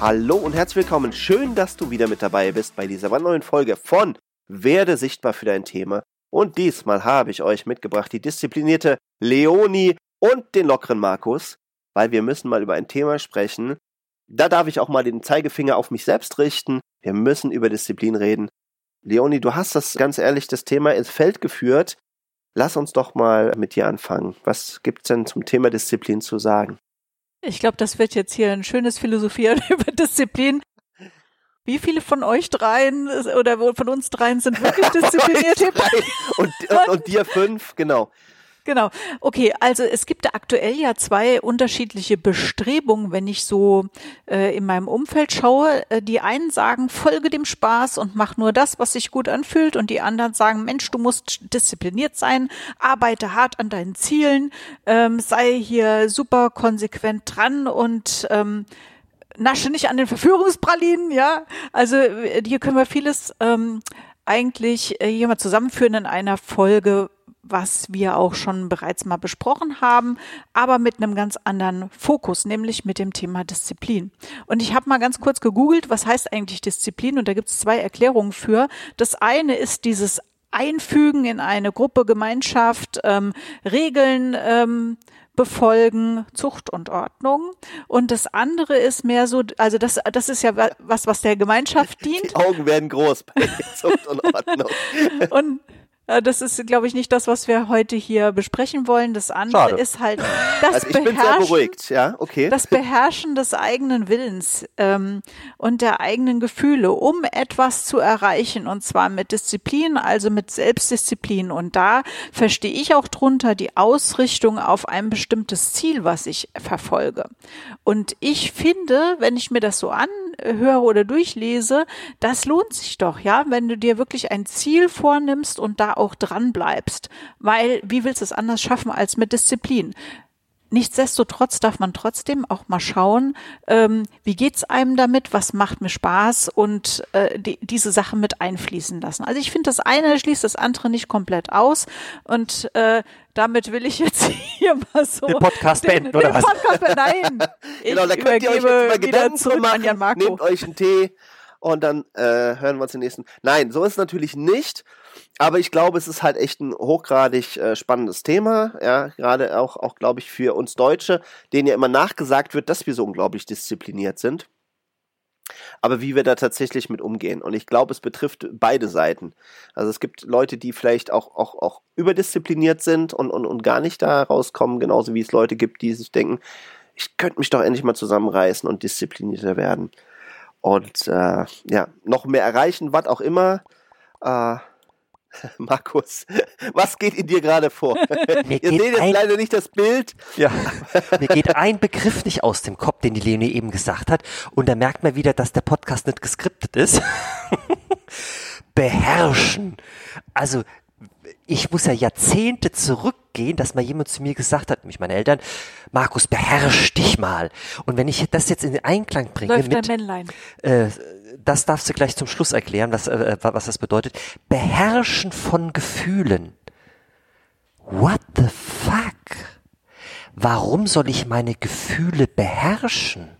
Hallo und herzlich willkommen. Schön, dass du wieder mit dabei bist bei dieser neuen Folge von Werde sichtbar für dein Thema. Und diesmal habe ich euch mitgebracht die disziplinierte Leonie und den lockeren Markus, weil wir müssen mal über ein Thema sprechen. Da darf ich auch mal den Zeigefinger auf mich selbst richten. Wir müssen über Disziplin reden. Leonie, du hast das ganz ehrlich das Thema ins Feld geführt. Lass uns doch mal mit dir anfangen. Was gibt's denn zum Thema Disziplin zu sagen? Ich glaube, das wird jetzt hier ein schönes Philosophieren über Disziplin. Wie viele von euch dreien oder von uns dreien sind wirklich diszipliniert? und, und, und dir fünf, genau. Genau. Okay, also es gibt aktuell ja zwei unterschiedliche Bestrebungen, wenn ich so äh, in meinem Umfeld schaue. Äh, die einen sagen, folge dem Spaß und mach nur das, was sich gut anfühlt. Und die anderen sagen, Mensch, du musst diszipliniert sein, arbeite hart an deinen Zielen, ähm, sei hier super konsequent dran und ähm, nasche nicht an den Verführungspralinen, ja. Also äh, hier können wir vieles ähm, eigentlich äh, hier mal zusammenführen in einer Folge, was wir auch schon bereits mal besprochen haben, aber mit einem ganz anderen Fokus, nämlich mit dem Thema Disziplin. Und ich habe mal ganz kurz gegoogelt, was heißt eigentlich Disziplin? Und da gibt es zwei Erklärungen für. Das eine ist dieses Einfügen in eine Gruppe, Gemeinschaft, ähm, Regeln, ähm, befolgen, Zucht und Ordnung. Und das andere ist mehr so, also das, das ist ja was, was der Gemeinschaft dient. Die Augen werden groß bei Zucht und Ordnung. und das ist, glaube ich, nicht das, was wir heute hier besprechen wollen. Das andere Schade. ist halt das also ich Beherrschen, bin sehr beruhigt, ja, okay. das Beherrschen des eigenen Willens ähm, und der eigenen Gefühle, um etwas zu erreichen und zwar mit Disziplin, also mit Selbstdisziplin. Und da verstehe ich auch drunter die Ausrichtung auf ein bestimmtes Ziel, was ich verfolge. Und ich finde, wenn ich mir das so anhöre oder durchlese, das lohnt sich doch, ja, wenn du dir wirklich ein Ziel vornimmst und da auch dran bleibst. Weil, wie willst du es anders schaffen als mit Disziplin? Nichtsdestotrotz darf man trotzdem auch mal schauen, ähm, wie geht's einem damit, was macht mir Spaß und äh, die, diese Sachen mit einfließen lassen. Also ich finde, das eine schließt das andere nicht komplett aus und äh, damit will ich jetzt hier mal so den Podcast beenden oder was? Podcast, nein, genau, da könnt ihr euch jetzt mal Gedanken machen, nehmt euch einen Tee und dann äh, hören wir uns den nächsten. Nein, so ist es natürlich nicht. Aber ich glaube, es ist halt echt ein hochgradig äh, spannendes Thema, ja, gerade auch, auch glaube ich, für uns Deutsche, denen ja immer nachgesagt wird, dass wir so unglaublich diszipliniert sind. Aber wie wir da tatsächlich mit umgehen. Und ich glaube, es betrifft beide Seiten. Also es gibt Leute, die vielleicht auch, auch, auch überdiszipliniert sind und, und, und gar nicht da rauskommen, genauso wie es Leute gibt, die sich denken, ich könnte mich doch endlich mal zusammenreißen und disziplinierter werden. Und äh, ja, noch mehr erreichen, was auch immer. Äh, Markus, was geht in dir gerade vor? Mir Ihr seht jetzt leider nicht das Bild. Ja. Mir geht ein Begriff nicht aus dem Kopf, den die Leonie eben gesagt hat. Und da merkt man wieder, dass der Podcast nicht geskriptet ist. Beherrschen. Also, ich muss ja Jahrzehnte zurückgehen, dass mal jemand zu mir gesagt hat, mich meine Eltern, Markus, beherrsch dich mal. Und wenn ich das jetzt in den Einklang bringe Läuft mit, Männlein. Äh, das darfst du gleich zum Schluss erklären, was, äh, was das bedeutet. Beherrschen von Gefühlen. What the fuck? Warum soll ich meine Gefühle beherrschen?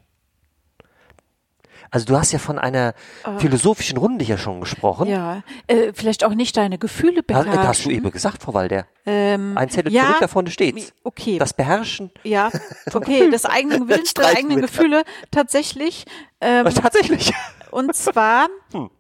Also du hast ja von einer oh. philosophischen Runde hier schon gesprochen. Ja, äh, vielleicht auch nicht deine Gefühle beherrschen. Das hast du eben gesagt, Frau Walder. Ähm, Ein Zettel ja, zurück, davon steht's. Okay. Das Beherrschen. Ja, okay, des eigenen Willens, der eigenen Gefühle tatsächlich. Ähm, tatsächlich. Und zwar hm.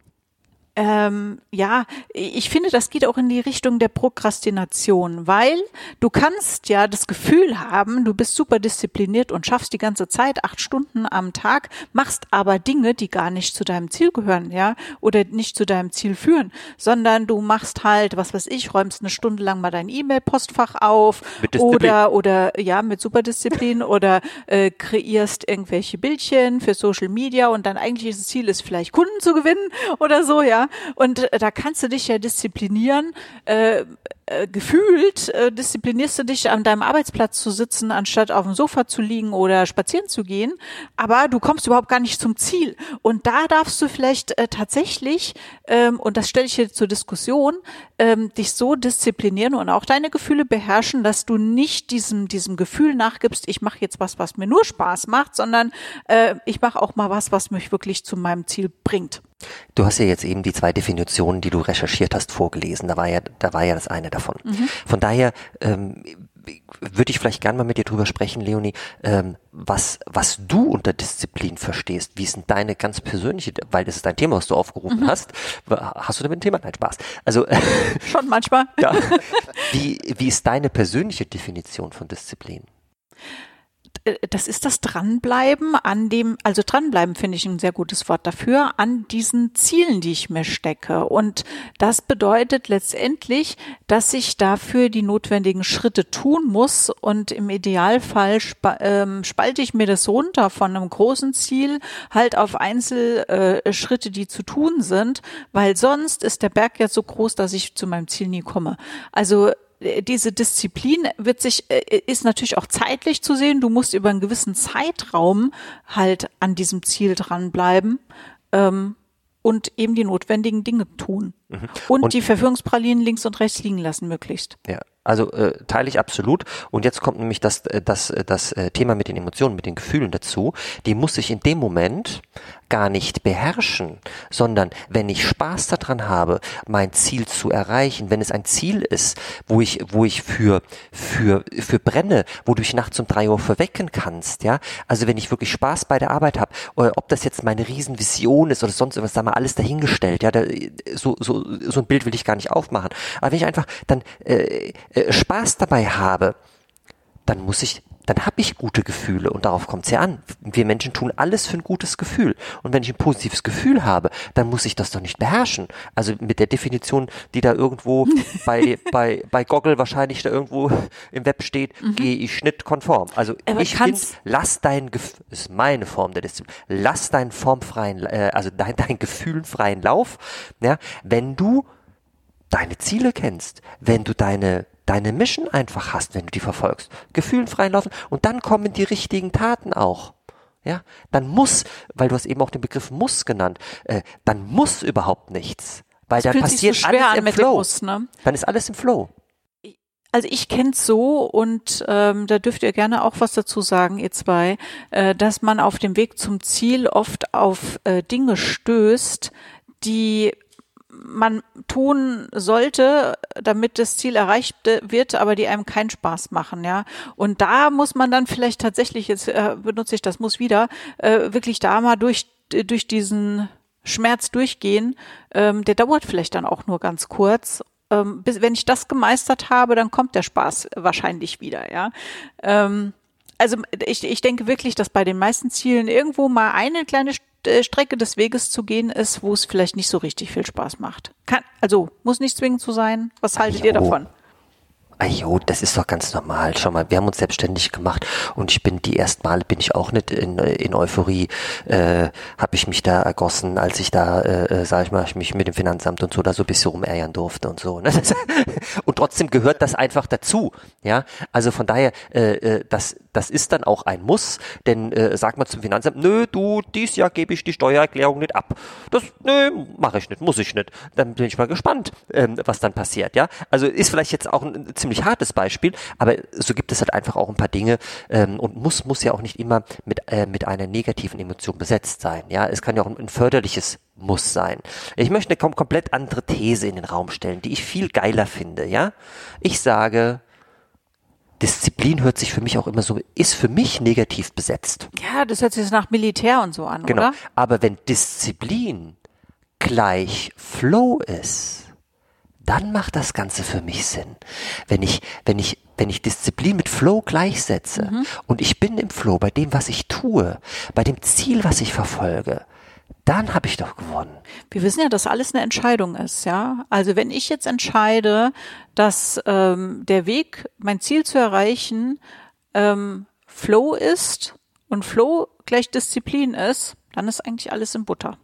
Ähm, ja, ich finde, das geht auch in die Richtung der Prokrastination, weil du kannst ja das Gefühl haben, du bist super diszipliniert und schaffst die ganze Zeit acht Stunden am Tag, machst aber Dinge, die gar nicht zu deinem Ziel gehören, ja, oder nicht zu deinem Ziel führen, sondern du machst halt, was weiß ich, räumst eine Stunde lang mal dein E-Mail-Postfach auf oder oder ja mit Superdisziplin oder äh, kreierst irgendwelche Bildchen für Social Media und dein eigentliches Ziel ist vielleicht Kunden zu gewinnen oder so, ja. Und äh, da kannst du dich ja disziplinieren. Äh, äh, gefühlt äh, disziplinierst du dich an deinem Arbeitsplatz zu sitzen, anstatt auf dem Sofa zu liegen oder spazieren zu gehen. Aber du kommst überhaupt gar nicht zum Ziel. Und da darfst du vielleicht äh, tatsächlich, ähm, und das stelle ich hier zur Diskussion, ähm, dich so disziplinieren und auch deine Gefühle beherrschen, dass du nicht diesem, diesem Gefühl nachgibst, ich mache jetzt was, was mir nur Spaß macht, sondern äh, ich mache auch mal was, was mich wirklich zu meinem Ziel bringt. Du hast ja jetzt eben die zwei Definitionen, die du recherchiert hast, vorgelesen. Da war ja, da war ja das eine davon. Mhm. Von daher ähm, würde ich vielleicht gerne mal mit dir drüber sprechen, Leonie, ähm, was, was du unter Disziplin verstehst. Wie ist denn deine ganz persönliche, weil das ist dein Thema, was du aufgerufen mhm. hast. Hast du damit ein Thema? Nein, Spaß. Also schon manchmal. ja. Wie, wie ist deine persönliche Definition von Disziplin? Äh, das ist das Dranbleiben an dem, also dranbleiben finde ich ein sehr gutes Wort dafür, an diesen Zielen, die ich mir stecke. Und das bedeutet letztendlich, dass ich dafür die notwendigen Schritte tun muss. Und im Idealfall ähm, spalte ich mir das runter von einem großen Ziel halt auf Einzelschritte, die zu tun sind, weil sonst ist der Berg ja so groß, dass ich zu meinem Ziel nie komme. Also äh, diese Disziplin wird sich, äh, ist natürlich auch zeitlich zu sehen. Du musst über einen gewissen Zeitraum halt an diesem Ziel dranbleiben ähm, und eben die notwendigen Dinge tun. Mhm. Und, und, die Verführungspralinen links und rechts liegen lassen, möglichst. Ja, also äh, teile ich absolut. Und jetzt kommt nämlich das, äh, das, das Thema mit den Emotionen, mit den Gefühlen dazu. Die muss ich in dem Moment gar nicht beherrschen, sondern wenn ich Spaß daran habe, mein Ziel zu erreichen, wenn es ein Ziel ist, wo ich, wo ich für, für, für brenne, wo du dich nachts um drei Uhr verwecken kannst, ja, also wenn ich wirklich Spaß bei der Arbeit habe, ob das jetzt meine Riesenvision ist oder sonst irgendwas, da mal alles dahingestellt, ja, da, so, so, so ein Bild will ich gar nicht aufmachen, aber wenn ich einfach dann äh, äh, Spaß dabei habe, dann muss ich dann habe ich gute Gefühle und darauf kommt es ja an. Wir Menschen tun alles für ein gutes Gefühl. Und wenn ich ein positives Gefühl habe, dann muss ich das doch nicht beherrschen. Also mit der Definition, die da irgendwo bei, bei, bei Goggle wahrscheinlich da irgendwo im Web steht, mhm. gehe ich schnittkonform. Also Aber ich finde, lass dein Gefühl, ist meine Form der Disziplin, lass deinen formfreien, äh, also dein, dein gefühlenfreien Lauf, ja, wenn du deine Ziele kennst, wenn du deine deine Mission einfach hast, wenn du die verfolgst. Gefühlen freien Laufen und dann kommen die richtigen Taten auch. Ja, dann muss, weil du hast eben auch den Begriff muss genannt, äh, dann muss überhaupt nichts, weil das dann passiert so alles im Flow. Muss, ne? Dann ist alles im Flow. Also ich kenne es so und ähm, da dürft ihr gerne auch was dazu sagen, ihr zwei, äh, dass man auf dem Weg zum Ziel oft auf äh, Dinge stößt, die man tun sollte, damit das Ziel erreicht wird, aber die einem keinen Spaß machen, ja. Und da muss man dann vielleicht tatsächlich, jetzt äh, benutze ich das muss wieder, äh, wirklich da mal durch, durch diesen Schmerz durchgehen. Ähm, der dauert vielleicht dann auch nur ganz kurz. Ähm, bis, wenn ich das gemeistert habe, dann kommt der Spaß wahrscheinlich wieder, ja. Ähm, also ich, ich denke wirklich, dass bei den meisten Zielen irgendwo mal eine kleine Strecke des Weges zu gehen ist, wo es vielleicht nicht so richtig viel Spaß macht. Kann, also muss nicht zwingend so sein. Was haltet jo. ihr davon? Ajo, das ist doch ganz normal. Schau mal, wir haben uns selbstständig gemacht und ich bin die ersten Male bin ich auch nicht in, in Euphorie, äh, habe ich mich da ergossen, als ich da, äh, äh sag ich mal, ich mich mit dem Finanzamt und so da so ein bisschen rumärgern durfte und so. Ne? und trotzdem gehört das einfach dazu. Ja, also von daher, äh, äh, das, das ist dann auch ein Muss, denn äh, sag mal zum Finanzamt, nö, du, dies Jahr gebe ich die Steuererklärung nicht ab. Das, nö, mache ich nicht, muss ich nicht. Dann bin ich mal gespannt, ähm, was dann passiert. Ja, also ist vielleicht jetzt auch ein, ein ziemlich hartes Beispiel, aber so gibt es halt einfach auch ein paar Dinge ähm, und muss muss ja auch nicht immer mit äh, mit einer negativen Emotion besetzt sein. Ja, es kann ja auch ein, ein förderliches muss sein. Ich möchte eine kom komplett andere These in den Raum stellen, die ich viel geiler finde. Ja, ich sage Disziplin hört sich für mich auch immer so, ist für mich negativ besetzt. Ja, das hört sich nach Militär und so an, genau. oder? Aber wenn Disziplin gleich Flow ist, dann macht das Ganze für mich Sinn. Wenn ich, wenn ich, wenn ich Disziplin mit Flow gleichsetze mhm. und ich bin im Flow bei dem, was ich tue, bei dem Ziel, was ich verfolge, dann habe ich doch gewonnen. Wir wissen ja, dass alles eine Entscheidung ist, ja. Also wenn ich jetzt entscheide, dass ähm, der Weg, mein Ziel zu erreichen, ähm, Flow ist und Flow gleich Disziplin ist, dann ist eigentlich alles in Butter.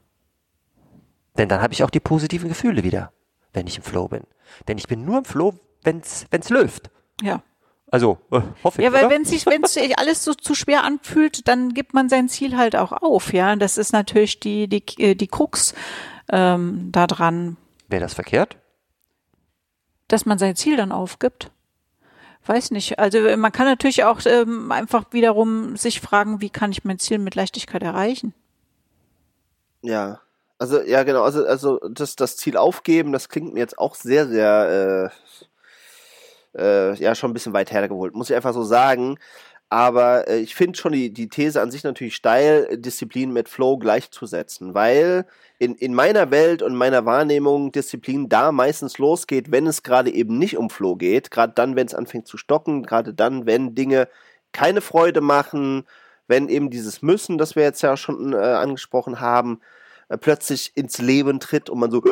Denn dann habe ich auch die positiven Gefühle wieder, wenn ich im Flow bin. Denn ich bin nur im Flow, wenn's wenn's läuft. Ja. Also, äh, hoffe ich. Ja, weil wenn sich, wenn sich alles so zu schwer anfühlt, dann gibt man sein Ziel halt auch auf, ja. Das ist natürlich die, die, äh, die Krux ähm, da dran. Wäre das verkehrt? Dass man sein Ziel dann aufgibt. Weiß nicht. Also man kann natürlich auch ähm, einfach wiederum sich fragen, wie kann ich mein Ziel mit Leichtigkeit erreichen? Ja. Also ja genau, also also das das Ziel aufgeben, das klingt mir jetzt auch sehr sehr äh, äh, ja schon ein bisschen weit hergeholt, muss ich einfach so sagen. Aber äh, ich finde schon die, die These an sich natürlich steil, Disziplin mit Flow gleichzusetzen, weil in, in meiner Welt und meiner Wahrnehmung Disziplin da meistens losgeht, wenn es gerade eben nicht um Flow geht, gerade dann, wenn es anfängt zu stocken, gerade dann, wenn Dinge keine Freude machen, wenn eben dieses Müssen, das wir jetzt ja schon äh, angesprochen haben, äh, plötzlich ins Leben tritt und man so,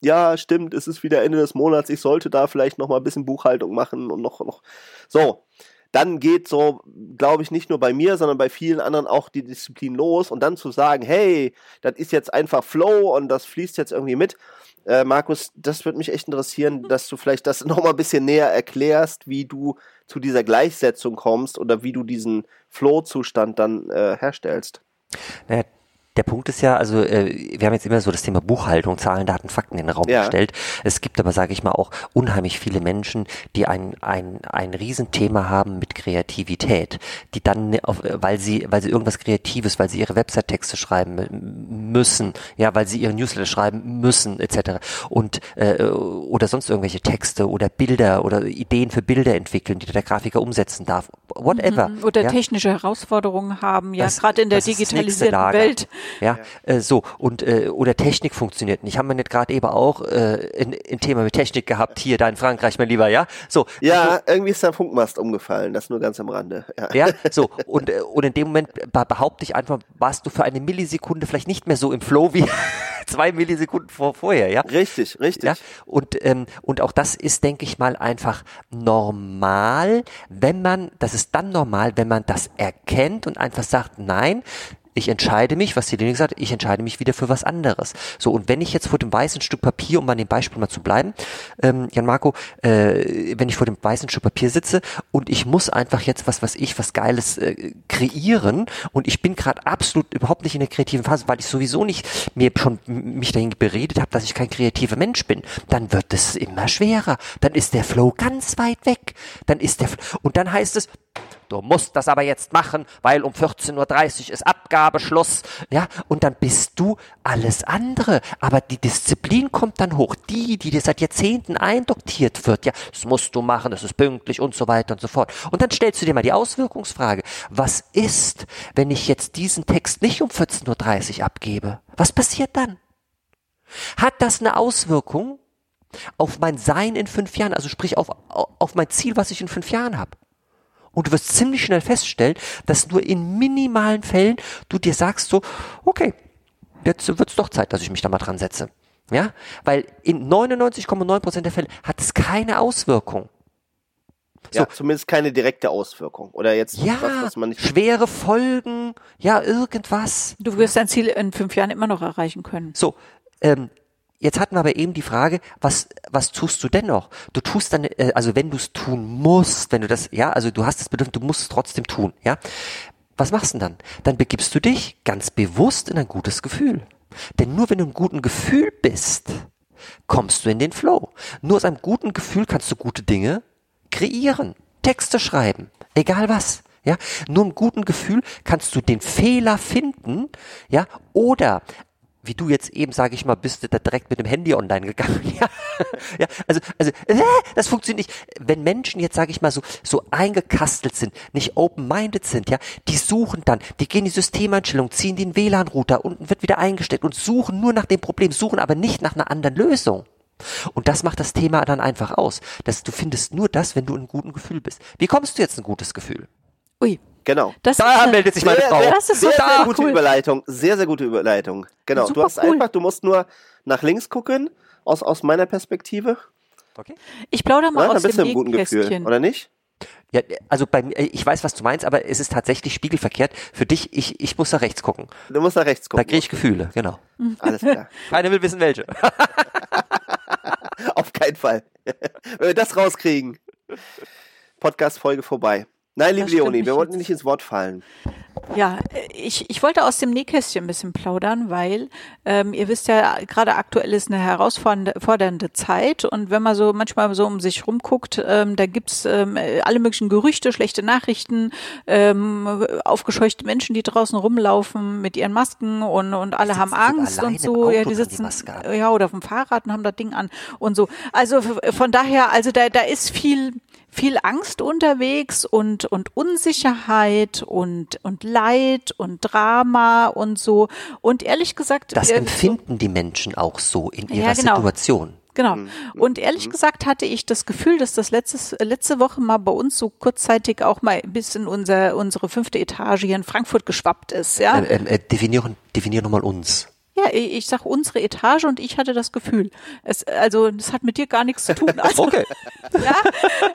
ja, stimmt, es ist wieder Ende des Monats, ich sollte da vielleicht noch mal ein bisschen Buchhaltung machen und noch, noch. So, dann geht so, glaube ich, nicht nur bei mir, sondern bei vielen anderen auch die Disziplin los und dann zu sagen, hey, das ist jetzt einfach Flow und das fließt jetzt irgendwie mit. Äh, Markus, das würde mich echt interessieren, dass du vielleicht das noch mal ein bisschen näher erklärst, wie du zu dieser Gleichsetzung kommst oder wie du diesen Flow-Zustand dann äh, herstellst. Naja, der Punkt ist ja, also äh, wir haben jetzt immer so das Thema Buchhaltung, Zahlen, Daten, Fakten in den Raum ja. gestellt. Es gibt aber, sage ich mal, auch unheimlich viele Menschen, die ein, ein, ein Riesenthema haben mit Kreativität, die dann, ne, auf, weil sie, weil sie irgendwas Kreatives, weil sie ihre Website-Texte schreiben müssen, ja, weil sie ihre Newsletter schreiben müssen, etc. Und äh, oder sonst irgendwelche Texte oder Bilder oder Ideen für Bilder entwickeln, die der Grafiker umsetzen darf. Whatever. Mhm. Oder ja? technische Herausforderungen haben, ja, gerade in der digitalisierten Welt. Ja, ja. Äh, so und äh, oder Technik funktioniert nicht. Haben wir nicht gerade eben auch äh, ein, ein Thema mit Technik gehabt hier da in Frankreich, mein Lieber, ja? So. Ja, so, irgendwie ist der Funkmast umgefallen, das nur ganz am Rande. Ja, ja so und äh, und in dem Moment behaupte ich einfach, warst du für eine Millisekunde vielleicht nicht mehr so im Flow wie zwei Millisekunden vor, vorher, ja? Richtig, richtig. Ja? Und ähm, und auch das ist, denke ich mal, einfach normal, wenn man, das ist dann normal, wenn man das erkennt und einfach sagt, nein, ich entscheide mich, was die Linie gesagt hat, ich entscheide mich wieder für was anderes. So, und wenn ich jetzt vor dem weißen Stück Papier, um an dem Beispiel mal zu bleiben, ähm, Jan Marco, äh, wenn ich vor dem weißen Stück Papier sitze und ich muss einfach jetzt was, was ich, was Geiles äh, kreieren und ich bin gerade absolut überhaupt nicht in der kreativen Phase, weil ich sowieso nicht mir schon mich dahin beredet habe, dass ich kein kreativer Mensch bin, dann wird es immer schwerer. Dann ist der Flow ganz weit weg. Dann ist der, und dann heißt es, Du musst das aber jetzt machen, weil um 14.30 Uhr ist Abgabeschluss. Ja, und dann bist du alles andere. Aber die Disziplin kommt dann hoch. Die, die dir seit Jahrzehnten eindoktiert wird. Ja, das musst du machen, das ist pünktlich und so weiter und so fort. Und dann stellst du dir mal die Auswirkungsfrage. Was ist, wenn ich jetzt diesen Text nicht um 14.30 Uhr abgebe? Was passiert dann? Hat das eine Auswirkung auf mein Sein in fünf Jahren? Also sprich auf, auf mein Ziel, was ich in fünf Jahren habe? Und du wirst ziemlich schnell feststellen, dass nur in minimalen Fällen du dir sagst so, okay, jetzt wird es doch Zeit, dass ich mich da mal dran setze. Ja, weil in 99,9% der Fälle hat es keine Auswirkung. So. Ja, zumindest keine direkte Auswirkung. Oder jetzt ja, was, was man nicht. Schwere Folgen, ja, irgendwas. Du wirst dein Ziel in fünf Jahren immer noch erreichen können. So, ähm, Jetzt hatten wir aber eben die Frage, was, was tust du denn noch? Du tust dann, äh, also wenn du es tun musst, wenn du das, ja, also du hast das Bedürfnis, du musst es trotzdem tun, ja. Was machst du denn dann? Dann begibst du dich ganz bewusst in ein gutes Gefühl. Denn nur wenn du einem guten Gefühl bist, kommst du in den Flow. Nur aus einem guten Gefühl kannst du gute Dinge kreieren, Texte schreiben, egal was. Ja, nur im guten Gefühl kannst du den Fehler finden, ja, oder wie du jetzt eben, sage ich mal, bist du da direkt mit dem Handy online gegangen. ja, ja also, also äh, das funktioniert nicht. Wenn Menschen jetzt, sage ich mal, so, so eingekastelt sind, nicht open-minded sind, ja, die suchen dann, die gehen die Systemeinstellung, ziehen den WLAN-Router, unten wird wieder eingesteckt und suchen nur nach dem Problem, suchen aber nicht nach einer anderen Lösung. Und das macht das Thema dann einfach aus, dass du findest nur das, wenn du in einem guten Gefühl bist. Wie kommst du jetzt in ein gutes Gefühl? Ui. Genau. Das da ist, meldet sich meine sehr, Frau. Das ist sehr, sehr, sehr gute cool. Überleitung. Sehr, sehr gute Überleitung. Genau. Super du hast cool. einfach, du musst nur nach links gucken, aus, aus meiner Perspektive. Okay. Ich plaudere mal ja, aus dann bist dem du im guten Gefühl, oder nicht? Ja, also bei mir, ich weiß, was du meinst, aber es ist tatsächlich spiegelverkehrt. Für dich, ich, ich muss nach rechts gucken. Du musst nach rechts gucken. Da kriege ich Gefühle, genau. Alles klar. Keiner will wissen, welche. Auf keinen Fall. Wenn wir das rauskriegen. Podcast-Folge vorbei. Nein, liebe Leonie, wir wollten nicht ins Wort fallen. Ja, ich, ich wollte aus dem Nähkästchen ein bisschen plaudern, weil ähm, ihr wisst ja, gerade aktuell ist eine herausfordernde Zeit und wenn man so manchmal so um sich rumguckt, ähm, da gibt's ähm, alle möglichen Gerüchte, schlechte Nachrichten, ähm, aufgescheuchte Menschen, die draußen rumlaufen mit ihren Masken und, und alle haben Angst und so. Ja, die sitzen die ja oder auf dem Fahrrad und haben das Ding an und so. Also von daher, also da, da ist viel viel Angst unterwegs und, und Unsicherheit und, und Leid und Drama und so. Und ehrlich gesagt. Das empfinden so, die Menschen auch so in ihrer ja, genau. Situation. Genau. Mhm. Und ehrlich mhm. gesagt hatte ich das Gefühl, dass das letztes, letzte Woche mal bei uns so kurzzeitig auch mal bis in unser, unsere fünfte Etage hier in Frankfurt geschwappt ist. Ja? Äh, äh, definieren, definieren nochmal uns. Ja, ich sag unsere Etage und ich hatte das Gefühl. Es, also das hat mit dir gar nichts zu tun. Also, okay. Ja,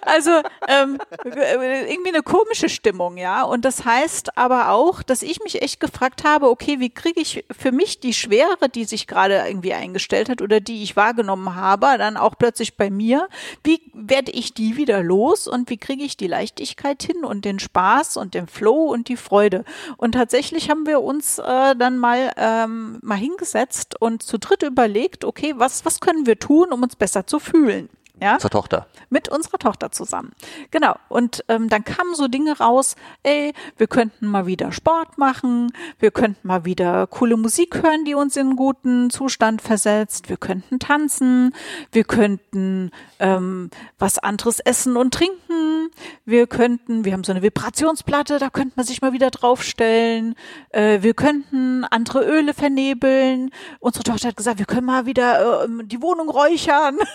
also ähm, irgendwie eine komische Stimmung, ja. Und das heißt aber auch, dass ich mich echt gefragt habe, okay, wie kriege ich für mich die Schwere, die sich gerade irgendwie eingestellt hat oder die ich wahrgenommen habe, dann auch plötzlich bei mir, wie werde ich die wieder los und wie kriege ich die Leichtigkeit hin und den Spaß und den Flow und die Freude? Und tatsächlich haben wir uns äh, dann mal ähm, mal hingesetzt hingesetzt und zu dritt überlegt, okay, was, was können wir tun, um uns besser zu fühlen? Ja? Zur Tochter. Mit unserer Tochter zusammen. Genau. Und ähm, dann kamen so Dinge raus, ey, wir könnten mal wieder Sport machen, wir könnten mal wieder coole Musik hören, die uns in einen guten Zustand versetzt, wir könnten tanzen, wir könnten ähm, was anderes essen und trinken, wir könnten, wir haben so eine Vibrationsplatte, da könnte man sich mal wieder draufstellen, äh, wir könnten andere Öle vernebeln. Unsere Tochter hat gesagt, wir können mal wieder äh, die Wohnung räuchern.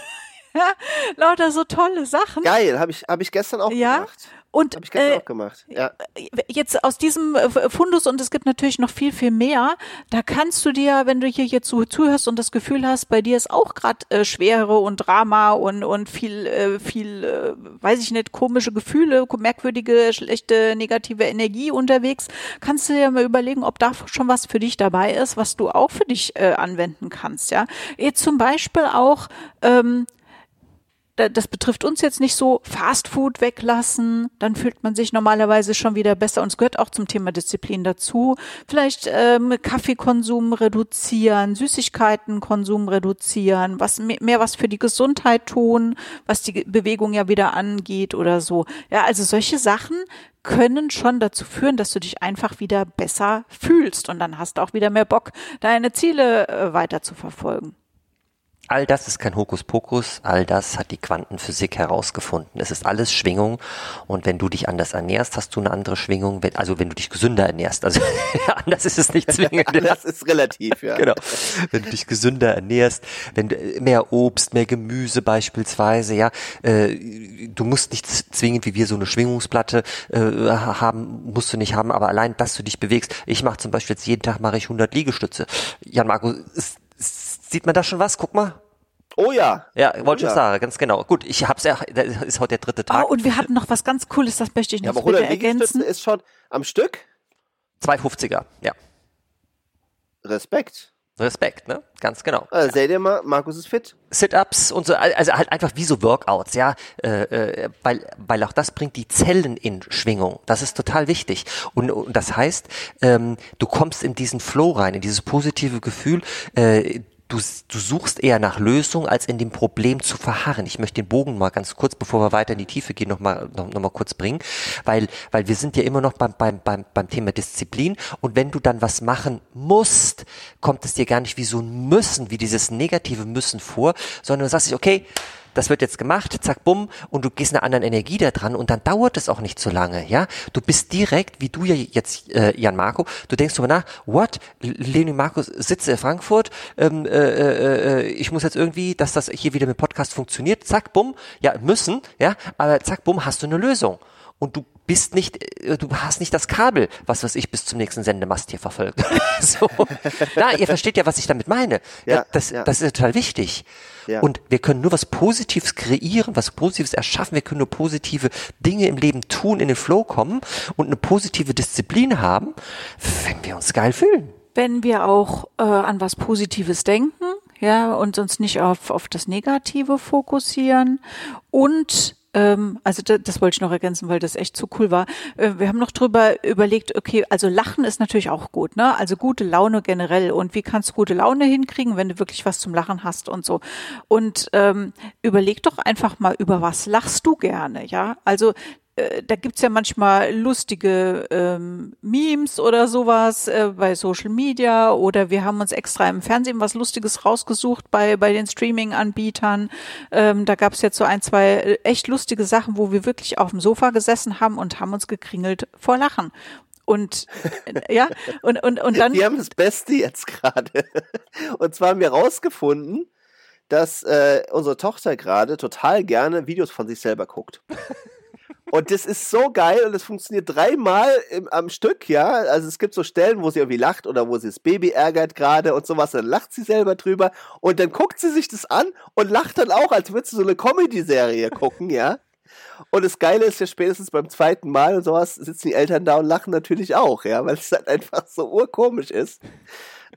ja, lauter so tolle Sachen. Geil, habe ich, hab ich gestern auch ja? gemacht. Und Hab ich gestern äh, auch gemacht. Ja. jetzt aus diesem äh, Fundus und es gibt natürlich noch viel viel mehr. Da kannst du dir, wenn du hier jetzt so zuhörst und das Gefühl hast, bei dir ist auch gerade äh, Schwere und Drama und und viel äh, viel, äh, weiß ich nicht, komische Gefühle, merkwürdige, schlechte, negative Energie unterwegs, kannst du dir mal überlegen, ob da schon was für dich dabei ist, was du auch für dich äh, anwenden kannst. Ja, jetzt zum Beispiel auch ähm, das betrifft uns jetzt nicht so, Fast Food weglassen, dann fühlt man sich normalerweise schon wieder besser und es gehört auch zum Thema Disziplin dazu. Vielleicht ähm, Kaffeekonsum reduzieren, Süßigkeitenkonsum reduzieren, was mehr, mehr was für die Gesundheit tun, was die Bewegung ja wieder angeht oder so. Ja, also solche Sachen können schon dazu führen, dass du dich einfach wieder besser fühlst und dann hast du auch wieder mehr Bock, deine Ziele äh, weiter zu verfolgen. All das ist kein Hokuspokus, all das hat die Quantenphysik herausgefunden. Es ist alles Schwingung und wenn du dich anders ernährst, hast du eine andere Schwingung, also wenn du dich gesünder ernährst. Also anders ist es nicht zwingend. das ist relativ, ja. Genau. Wenn du dich gesünder ernährst, wenn du mehr Obst, mehr Gemüse beispielsweise, ja, äh, du musst nicht zwingend wie wir so eine Schwingungsplatte äh, haben, musst du nicht haben, aber allein, dass du dich bewegst. Ich mache zum Beispiel jetzt jeden Tag mache ich 100 Liegestütze. Jan Marco, ist Sieht man da schon was? Guck mal. Oh ja. Ja, wollte oh, ich ja. sagen, ganz genau. Gut, ich hab's ja, das ist heute der dritte Tag. Oh, und wir hatten noch was ganz Cooles, das möchte ich noch ja, aber bitte ergänzen. ist schon am Stück? 250er, ja. Respekt. Respekt, ne? Ganz genau. Also, seht ihr mal, Markus ist fit. Sit-ups und so, also halt einfach wie so Workouts, ja, äh, äh, weil, weil auch das bringt die Zellen in Schwingung. Das ist total wichtig. Und, und das heißt, ähm, du kommst in diesen Flow rein, in dieses positive Gefühl. Äh, du, du suchst eher nach Lösung, als in dem Problem zu verharren. Ich möchte den Bogen mal ganz kurz, bevor wir weiter in die Tiefe gehen, noch mal, noch, noch mal kurz bringen, weil, weil wir sind ja immer noch beim, beim, beim, beim Thema Disziplin und wenn du dann was machen musst, kommt es dir gar nicht wie so ein Müssen, wie dieses negative Müssen vor, sondern du sagst dich, okay, das wird jetzt gemacht, zack, bumm, und du gehst einer anderen Energie da dran und dann dauert es auch nicht so lange, ja. Du bist direkt, wie du ja jetzt, äh, Jan Marco, du denkst drüber nach, what, Lenin Marco sitzt in Frankfurt, ähm, äh, äh, äh, ich muss jetzt irgendwie, dass das hier wieder mit Podcast funktioniert, zack, bumm, ja, müssen, ja, aber zack, bumm, hast du eine Lösung und du bist nicht, äh, du hast nicht das Kabel, was weiß ich, bis zum nächsten Sendemast hier verfolgt. so. Na, ihr versteht ja, was ich damit meine. Ja, das, ja. das ist total wichtig. Ja. Und wir können nur was Positives kreieren, was Positives erschaffen. Wir können nur positive Dinge im Leben tun, in den Flow kommen und eine positive Disziplin haben, wenn wir uns geil fühlen. Wenn wir auch äh, an was Positives denken, ja, und uns nicht auf, auf das Negative fokussieren und ähm, also das, das wollte ich noch ergänzen, weil das echt zu cool war. Äh, wir haben noch drüber überlegt, okay, also Lachen ist natürlich auch gut, ne? Also gute Laune generell. Und wie kannst du gute Laune hinkriegen, wenn du wirklich was zum Lachen hast und so? Und ähm, überleg doch einfach mal, über was lachst du gerne, ja? Also äh, da gibt's ja manchmal lustige ähm, Memes oder sowas äh, bei Social Media oder wir haben uns extra im Fernsehen was Lustiges rausgesucht bei, bei den Streaming-Anbietern. Ähm, da gab's jetzt so ein, zwei äh, echt lustige Sachen, wo wir wirklich auf dem Sofa gesessen haben und haben uns gekringelt vor Lachen. Und äh, ja, und, und, und dann. Wir haben das Beste jetzt gerade. Und zwar haben wir rausgefunden, dass äh, unsere Tochter gerade total gerne Videos von sich selber guckt. Und das ist so geil und es funktioniert dreimal im, am Stück, ja. Also es gibt so Stellen, wo sie irgendwie lacht oder wo sie das Baby ärgert gerade und sowas, dann lacht sie selber drüber und dann guckt sie sich das an und lacht dann auch, als würde sie so eine Comedy-Serie gucken, ja. Und das Geile ist ja spätestens beim zweiten Mal und sowas sitzen die Eltern da und lachen natürlich auch, ja, weil es halt einfach so urkomisch ist.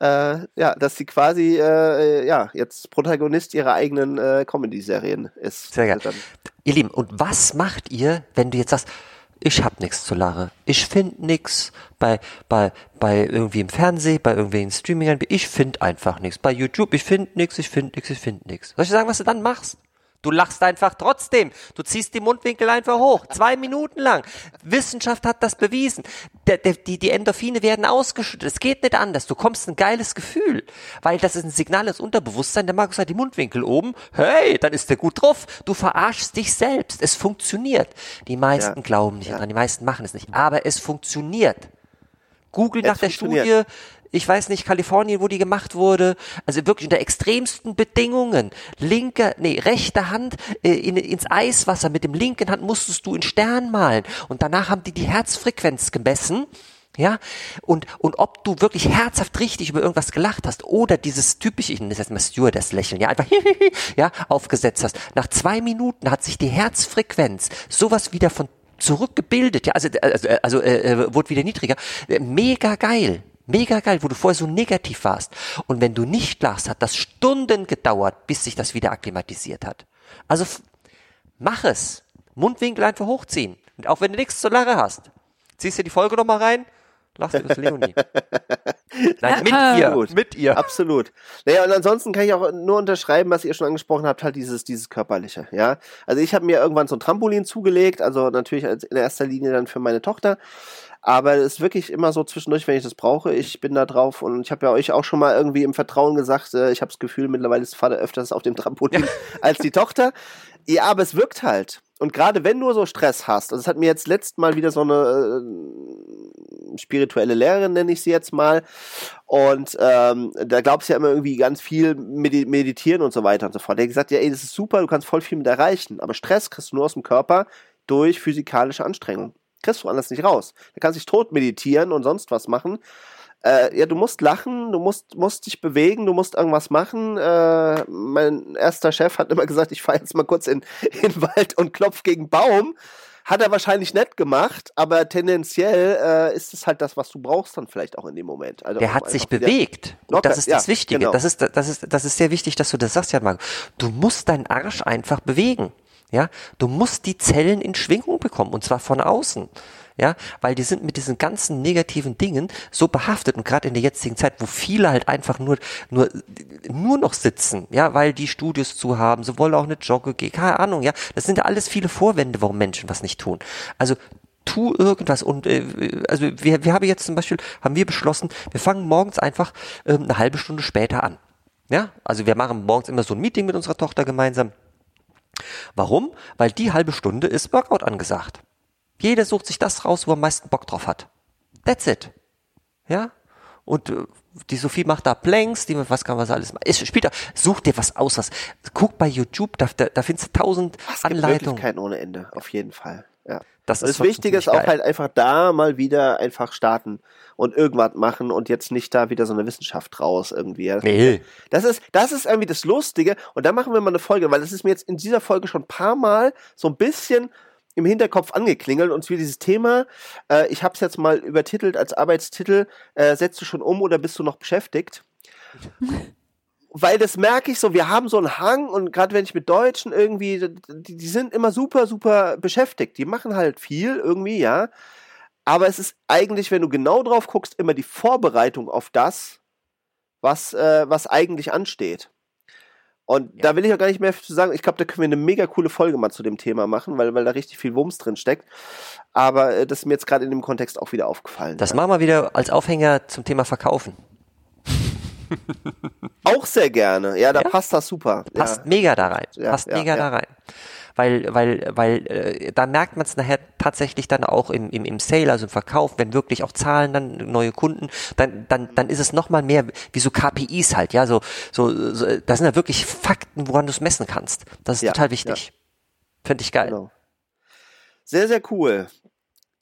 Äh, ja, dass sie quasi äh, ja jetzt Protagonist ihrer eigenen äh, Comedy-Serien ist. Sehr geil. Ihr Lieben, und was macht ihr, wenn du jetzt sagst, ich hab nichts zu lachen. Ich find nix bei, bei, bei irgendwie im Fernsehen, bei irgendwelchen streaming Ich find einfach nichts. Bei YouTube, ich find nix, ich find nix, ich find nix. Soll ich sagen, was du dann machst? Du lachst einfach trotzdem. Du ziehst die Mundwinkel einfach hoch. Zwei Minuten lang. Wissenschaft hat das bewiesen. Der, der, die, die Endorphine werden ausgeschüttet. Es geht nicht anders. Du kommst ein geiles Gefühl. Weil das ist ein Signal ins Unterbewusstsein. Der Markus hat die Mundwinkel oben. Hey, dann ist der gut drauf. Du verarschst dich selbst. Es funktioniert. Die meisten ja. glauben nicht ja. dran. Die meisten machen es nicht. Aber es funktioniert. Google nach der Studie ich weiß nicht, Kalifornien, wo die gemacht wurde, also wirklich unter extremsten Bedingungen, linke, nee, rechte Hand äh, in, ins Eiswasser, mit dem linken Hand musstest du in Stern malen und danach haben die die Herzfrequenz gemessen, ja, und, und ob du wirklich herzhaft richtig über irgendwas gelacht hast oder dieses typische, ich nenne das jetzt mal Stewardess lächeln, ja, einfach, ja, aufgesetzt hast. Nach zwei Minuten hat sich die Herzfrequenz sowas wieder von zurückgebildet, ja, also, also, also äh, äh wurde wieder niedriger. Mega geil. Mega geil, wo du vorher so negativ warst. Und wenn du nicht lachst, hat das Stunden gedauert, bis sich das wieder akklimatisiert hat. Also mach es. Mundwinkel einfach hochziehen. Und auch wenn du nichts zur Lache hast. Ziehst du die Folge nochmal rein, lachst du über Leonie. Nein, mit ihr. Gut. Mit ihr. Absolut. Naja, und ansonsten kann ich auch nur unterschreiben, was ihr schon angesprochen habt, halt dieses, dieses körperliche, ja. Also ich habe mir irgendwann so ein Trampolin zugelegt, also natürlich in erster Linie dann für meine Tochter. Aber es ist wirklich immer so zwischendurch, wenn ich das brauche. Ich bin da drauf und ich habe ja euch auch schon mal irgendwie im Vertrauen gesagt, äh, ich habe das Gefühl, mittlerweile ist Vater öfters auf dem Trampolin als die Tochter. Ja, aber es wirkt halt. Und gerade wenn du so Stress hast, also es hat mir jetzt letzt mal wieder so eine äh, spirituelle Lehrerin, nenne ich sie jetzt mal, und ähm, da glaubst du ja immer irgendwie ganz viel meditieren und so weiter und so fort. Der hat gesagt, ja, ey, das ist super, du kannst voll viel mit erreichen, aber Stress kriegst du nur aus dem Körper durch physikalische Anstrengung kriegst du anders nicht raus. Da kannst du dich tot meditieren und sonst was machen. Äh, ja, du musst lachen, du musst, musst dich bewegen, du musst irgendwas machen. Äh, mein erster Chef hat immer gesagt, ich fahre jetzt mal kurz in, in den Wald und klopf gegen Baum. Hat er wahrscheinlich nett gemacht, aber tendenziell äh, ist es halt das, was du brauchst dann vielleicht auch in dem Moment. Also der hat sich bewegt. Und das ist das ja, Wichtige. Genau. Das, ist, das, ist, das ist sehr wichtig, dass du das sagst, Jan Marco. Du musst deinen Arsch einfach bewegen. Ja, du musst die Zellen in Schwingung bekommen und zwar von außen. ja, weil die sind mit diesen ganzen negativen Dingen so behaftet und gerade in der jetzigen Zeit, wo viele halt einfach nur, nur, nur noch sitzen, ja, weil die Studios zu haben, sie wollen auch eine Jogge gehen, keine Ahnung, ja, das sind ja alles viele Vorwände, warum Menschen was nicht tun. Also tu irgendwas und äh, also wir, wir haben jetzt zum Beispiel haben wir beschlossen, wir fangen morgens einfach äh, eine halbe Stunde später an. Ja, also wir machen morgens immer so ein Meeting mit unserer Tochter gemeinsam. Warum? Weil die halbe Stunde ist Workout angesagt. Jeder sucht sich das raus, wo er am meisten Bock drauf hat. That's it. Ja? Und äh, die Sophie macht da Planks, die was kann man so alles machen. Ist, spielt da, such dir was aus, was, guck bei YouTube, da, da, da findest du tausend Anleitungen. Möglichkeiten ohne Ende, auf jeden Fall. Ja. Das, ist das Wichtige ist auch geil. halt einfach da mal wieder einfach starten und irgendwas machen und jetzt nicht da wieder so eine Wissenschaft raus irgendwie. Nee. Das ist, das ist irgendwie das Lustige und da machen wir mal eine Folge, weil das ist mir jetzt in dieser Folge schon ein paar Mal so ein bisschen im Hinterkopf angeklingelt und zwar dieses Thema, äh, ich habe es jetzt mal übertitelt als Arbeitstitel, äh, setzt du schon um oder bist du noch beschäftigt? weil das merke ich so, wir haben so einen Hang und gerade wenn ich mit Deutschen irgendwie, die, die, sind immer super, super beschäftigt. Die machen halt viel irgendwie, ja. Aber es ist eigentlich, wenn du genau drauf guckst, immer die Vorbereitung auf das, was, äh, was eigentlich ansteht. Und ja. da will ich auch gar nicht mehr zu sagen. Ich glaube, da können wir eine mega coole Folge mal zu dem Thema machen, weil, weil da richtig viel Wumms drin steckt. Aber äh, das ist mir jetzt gerade in dem Kontext auch wieder aufgefallen. Das ja. machen wir wieder als Aufhänger zum Thema Verkaufen. Auch sehr gerne. Ja, da ja? passt das super. Passt ja. mega da rein. Ja, passt mega da rein. Weil, weil, weil äh, da merkt man es nachher tatsächlich dann auch im, im, im Sale, also im Verkauf, wenn wirklich auch Zahlen dann neue Kunden, dann, dann, dann ist es nochmal mehr wie so KPIs halt, ja, so, so, so das sind ja wirklich Fakten, woran du es messen kannst. Das ist total wichtig. Finde ich geil. Genau. Sehr, sehr cool.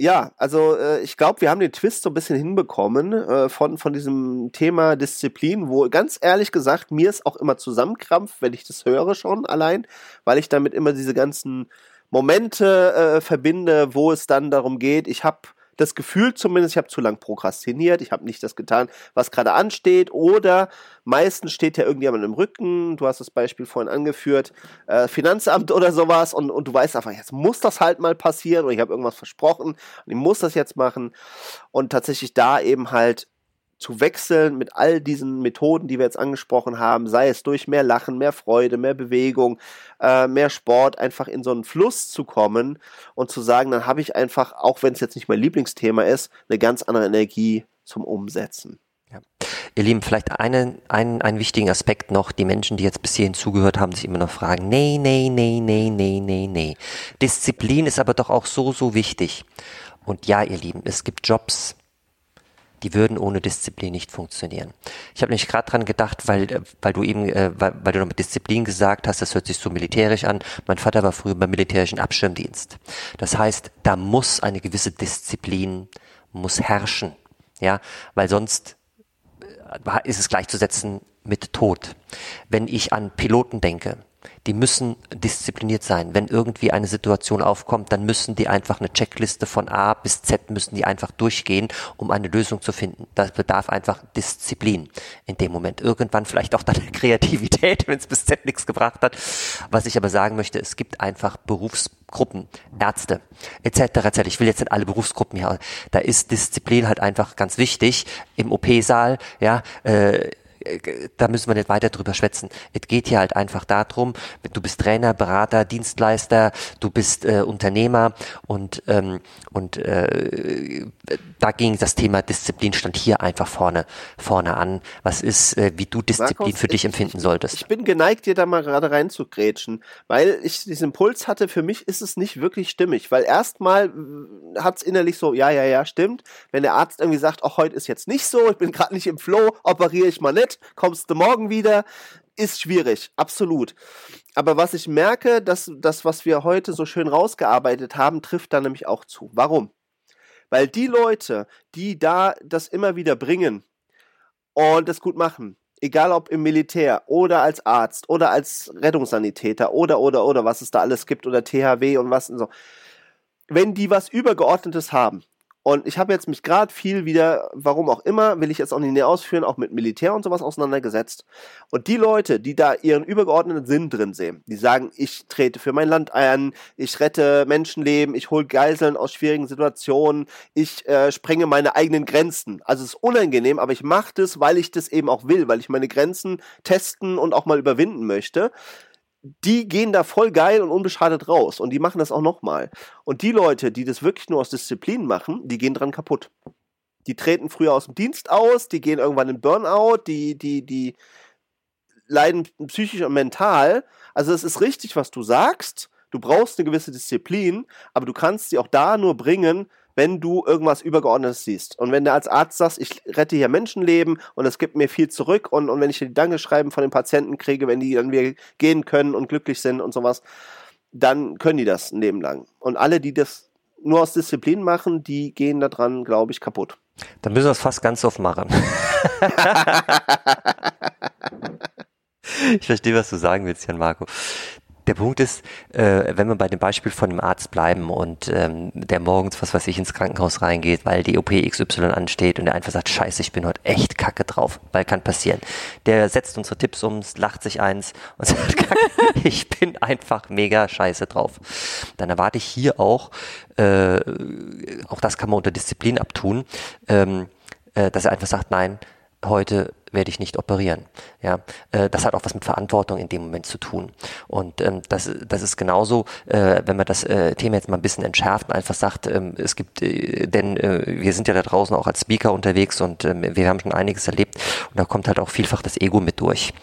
Ja, also äh, ich glaube, wir haben den Twist so ein bisschen hinbekommen äh, von, von diesem Thema Disziplin, wo ganz ehrlich gesagt mir es auch immer zusammenkrampft, wenn ich das höre schon allein, weil ich damit immer diese ganzen Momente äh, verbinde, wo es dann darum geht, ich habe das Gefühl zumindest, ich habe zu lang prokrastiniert, ich habe nicht das getan, was gerade ansteht oder meistens steht ja irgendjemand im Rücken, du hast das Beispiel vorhin angeführt, äh, Finanzamt oder sowas und, und du weißt einfach, jetzt muss das halt mal passieren oder ich habe irgendwas versprochen und ich muss das jetzt machen. Und tatsächlich da eben halt zu wechseln mit all diesen Methoden, die wir jetzt angesprochen haben, sei es durch mehr Lachen, mehr Freude, mehr Bewegung, äh, mehr Sport, einfach in so einen Fluss zu kommen und zu sagen, dann habe ich einfach, auch wenn es jetzt nicht mein Lieblingsthema ist, eine ganz andere Energie zum Umsetzen. Ja. Ihr Lieben, vielleicht einen, einen, einen wichtigen Aspekt noch. Die Menschen, die jetzt bis hierhin zugehört haben, sich immer noch fragen, nee, nee, nee, nee, nee, nee, nee. Disziplin ist aber doch auch so, so wichtig. Und ja, ihr Lieben, es gibt Jobs, die würden ohne Disziplin nicht funktionieren. Ich habe nämlich gerade dran gedacht, weil, äh, weil du eben, äh, weil, weil du noch mit Disziplin gesagt hast, das hört sich so militärisch an. Mein Vater war früher beim militärischen Abschirmdienst. Das heißt, da muss eine gewisse Disziplin, muss herrschen. Ja, weil sonst äh, ist es gleichzusetzen mit Tod. Wenn ich an Piloten denke, die müssen diszipliniert sein. Wenn irgendwie eine Situation aufkommt, dann müssen die einfach eine Checkliste von A bis Z müssen die einfach durchgehen, um eine Lösung zu finden. Das bedarf einfach Disziplin in dem Moment. Irgendwann vielleicht auch dann Kreativität, wenn es bis Z nichts gebracht hat. Was ich aber sagen möchte, es gibt einfach Berufsgruppen, Ärzte etc. etc. Ich will jetzt nicht alle Berufsgruppen hier. Da ist Disziplin halt einfach ganz wichtig im OP-Saal. Ja, äh, da müssen wir nicht weiter drüber schwätzen. Es geht hier halt einfach darum, du bist Trainer, Berater, Dienstleister, du bist äh, Unternehmer und, ähm, und äh, da ging das Thema Disziplin stand hier einfach vorne, vorne an. Was ist, äh, wie du Disziplin Markus, für dich empfinden solltest? Ich bin geneigt, dir da mal gerade reinzugrätschen, weil ich diesen Impuls hatte, für mich ist es nicht wirklich stimmig, weil erstmal äh, hat es innerlich so, ja, ja, ja, stimmt. Wenn der Arzt irgendwie sagt, auch heute ist jetzt nicht so, ich bin gerade nicht im Flow, operiere ich mal nicht, kommst du morgen wieder, ist schwierig, absolut. Aber was ich merke, dass das, was wir heute so schön rausgearbeitet haben, trifft da nämlich auch zu. Warum? Weil die Leute, die da das immer wieder bringen und das gut machen, egal ob im Militär oder als Arzt oder als Rettungssanitäter oder oder oder was es da alles gibt oder THW und was und so, wenn die was Übergeordnetes haben Und ich habe jetzt mich gerade viel wieder, warum auch immer, will ich jetzt auch nicht näher ausführen, auch mit Militär und sowas auseinandergesetzt. Und die Leute, die da ihren übergeordneten Sinn drin sehen, die sagen, ich trete für mein Land ein, ich rette Menschenleben, ich hole Geiseln aus schwierigen Situationen, ich äh, sprenge meine eigenen Grenzen. Also es ist unangenehm, aber ich mache das, weil ich das eben auch will, weil ich meine Grenzen testen und auch mal überwinden möchte die gehen da voll geil und unbeschadet raus und die machen das auch nochmal. Und die Leute, die das wirklich nur aus Disziplin machen, die gehen dran kaputt. Die treten früher aus dem Dienst aus, die gehen irgendwann in Burnout, die, die, die leiden psychisch und mental. Also es ist richtig, was du sagst. Du brauchst eine gewisse Disziplin, aber du kannst sie auch da nur bringen, wenn du irgendwas Übergeordnetes siehst. Und wenn du als Arzt sagst, ich rette hier Menschenleben und es gibt mir viel zurück und, und wenn ich die Dankeschreiben von den Patienten kriege, wenn die dann wieder gehen können und glücklich sind und sowas, dann können die das ein Leben lang. Und alle, die das nur aus Disziplin machen, die gehen daran, glaube ich, kaputt. Dann müssen wir es fast ganz oft machen. ich verstehe, was du sagen willst, Jan Marco. Der Punkt ist, äh, wenn wir bei dem Beispiel von dem Arzt bleiben und ähm, der morgens, was weiß ich, ins Krankenhaus reingeht, weil die OP XY ansteht und der einfach sagt, scheiße, ich bin heute echt kacke drauf, weil kann passieren. Der setzt unsere Tipps um, lacht sich eins und sagt, kacke, ich bin einfach mega scheiße drauf. Dann erwarte ich hier auch, äh, auch das kann man unter Disziplin abtun, ähm, äh, dass er einfach sagt, nein, heute werde ich nicht operieren. Ja, äh, das hat auch was mit Verantwortung in dem Moment zu tun. Und ähm, das, das ist genauso, äh, wenn man das äh, Thema jetzt mal ein bisschen entschärft und einfach sagt, ähm, es gibt, äh, denn äh, wir sind ja da draußen auch als Speaker unterwegs und ähm, wir haben schon einiges erlebt und da kommt halt auch vielfach das Ego mit durch,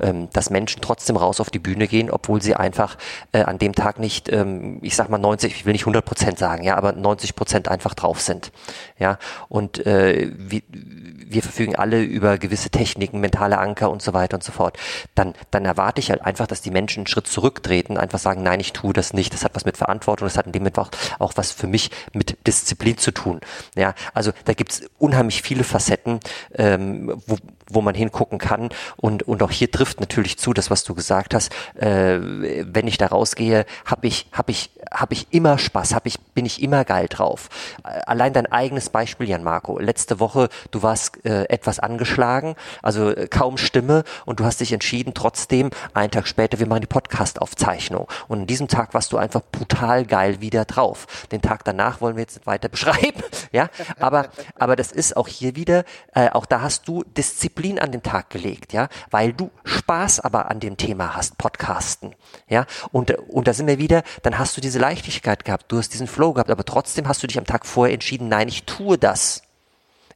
ähm, dass Menschen trotzdem raus auf die Bühne gehen, obwohl sie einfach äh, an dem Tag nicht, ähm, ich sag mal 90, ich will nicht 100 Prozent sagen, ja, aber 90 Prozent einfach drauf sind. Ja, und äh, wir, wir verfügen alle über gewisse Techniken, mentale Anker und so weiter und so fort, dann, dann erwarte ich halt einfach, dass die Menschen einen Schritt zurücktreten, einfach sagen, nein, ich tue das nicht. Das hat was mit Verantwortung, das hat in dem Moment auch, auch was für mich mit Disziplin zu tun. Ja, also da gibt's unheimlich viele Facetten, ähm, wo, wo man hingucken kann. Und, und auch hier trifft natürlich zu, das, was du gesagt hast, äh, wenn ich da rausgehe, habe ich, hab ich, hab ich immer Spaß, hab ich, bin ich immer geil drauf. Allein dein eigenes Beispiel, Jan Marco. Letzte Woche, du warst äh, etwas angeschlagen, also äh, kaum Stimme und du hast dich entschieden, trotzdem, einen Tag später, wir machen die Podcast-Aufzeichnung. Und an diesem Tag warst du einfach brutal geil wieder drauf. Den Tag danach wollen wir jetzt nicht weiter beschreiben, ja, aber, aber das ist auch hier wieder, äh, auch da hast du Disziplin an den Tag gelegt, ja, weil du Spaß aber an dem Thema hast, Podcasten, ja, und, und da sind wir wieder, dann hast du diese Leichtigkeit gehabt, du hast diesen Flow gehabt, aber trotzdem hast du dich am Tag vorher entschieden, nein, ich tue das.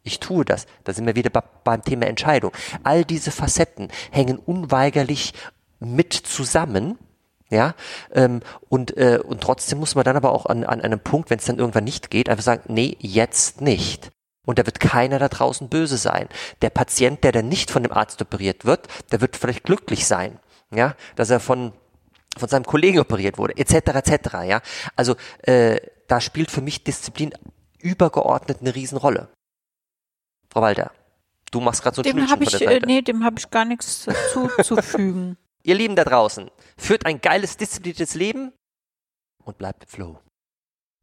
Ich tue das. Da sind wir wieder beim Thema Entscheidung. All diese Facetten hängen unweigerlich mit zusammen. Ja, ähm, und, äh, und trotzdem muss man dann aber auch an, an einem Punkt, wenn es dann irgendwann nicht geht, einfach sagen, nee, jetzt nicht. Und da wird keiner da draußen böse sein. Der Patient, der dann nicht von dem Arzt operiert wird, der wird vielleicht glücklich sein, ja, dass er von von seinem Kollegen operiert wurde, etc. etc. Ja, also äh, da spielt für mich Disziplin übergeordnet eine Riesenrolle. Frau Walter, du machst gerade so ein Dem habe ich, äh, nee, dem habe ich gar nichts zuzufügen. Ihr Lieben da draußen, führt ein geiles, diszipliniertes Leben und bleibt im Flow.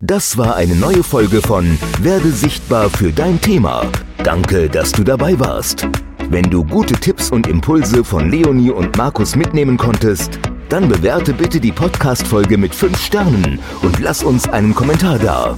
Das war eine neue Folge von Werde sichtbar für dein Thema. Danke, dass du dabei warst. Wenn du gute Tipps und Impulse von Leonie und Markus mitnehmen konntest, dann bewerte bitte die Podcast-Folge mit 5 Sternen und lass uns einen Kommentar da.